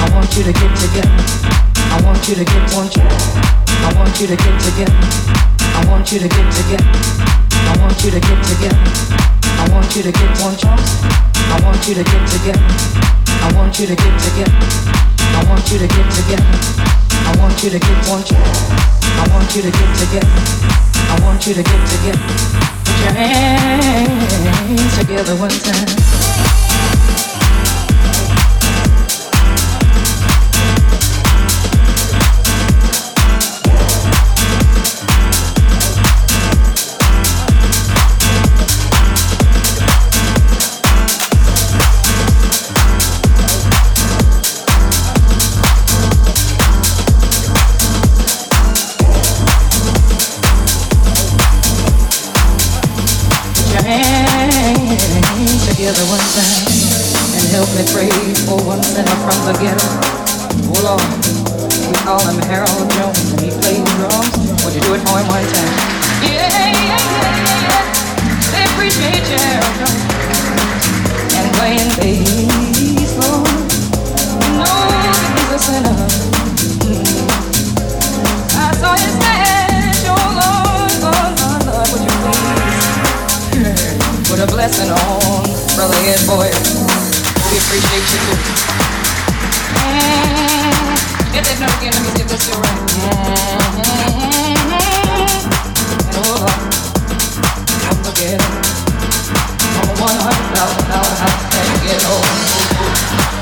I want you to get together. I want you to get one you. I want you to get together. I want you to get together. I want you to get together. I want you to get one chance. I want you to get together. I want you to get together. I want you to get together. I want you to get one chance. I want you to get together. I want you to get together. Put your hands together one time. and help me pray for one sinner from the ghetto. Oh Lord, we call him Harold Jones and he plays drums. Would you do it for him one time? Yeah, yeah, yeah, yeah. yeah. They appreciate you, Harold Jones. And playing bass, Lord. You know that he's a sinner. Mm-hmm. I saw his dash, oh Lord, Lord, Lord, Lord, would you please put a blessing on? brother head boy. We appreciate you too. Mm-hmm. Get that note again, let me get this shit right. Mm-hmm. Hold on. Come together. On one hundred thousand dollar house, get old.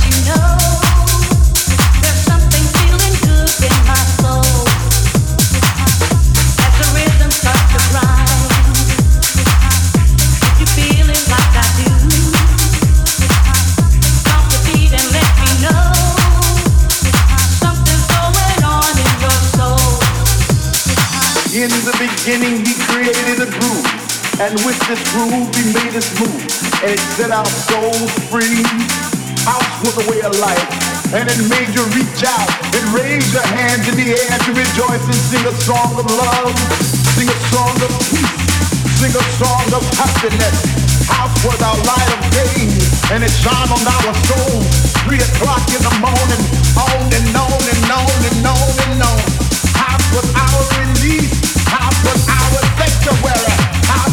And with this groove, we made this move. And it set our souls free. House was a way of life. And it made you reach out and raise your hands in the air to rejoice and sing a song of love. Sing a song of peace. Sing a song of happiness house was our light of day, and it shined on our soul. Three o'clock in the morning, on and on and on and on and on. House was our release, house was our